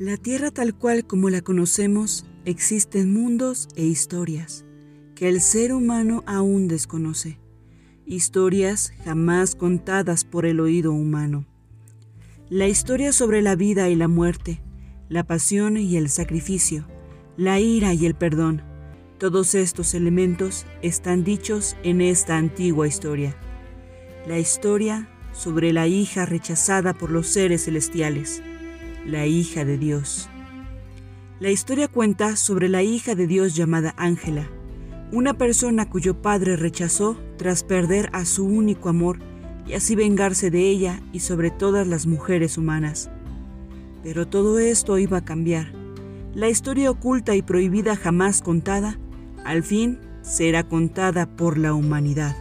La Tierra tal cual como la conocemos, existen mundos e historias que el ser humano aún desconoce. Historias jamás contadas por el oído humano. La historia sobre la vida y la muerte, la pasión y el sacrificio, la ira y el perdón, todos estos elementos están dichos en esta antigua historia. La historia sobre la hija rechazada por los seres celestiales la hija de Dios. La historia cuenta sobre la hija de Dios llamada Ángela, una persona cuyo padre rechazó tras perder a su único amor y así vengarse de ella y sobre todas las mujeres humanas. Pero todo esto iba a cambiar. La historia oculta y prohibida jamás contada, al fin será contada por la humanidad.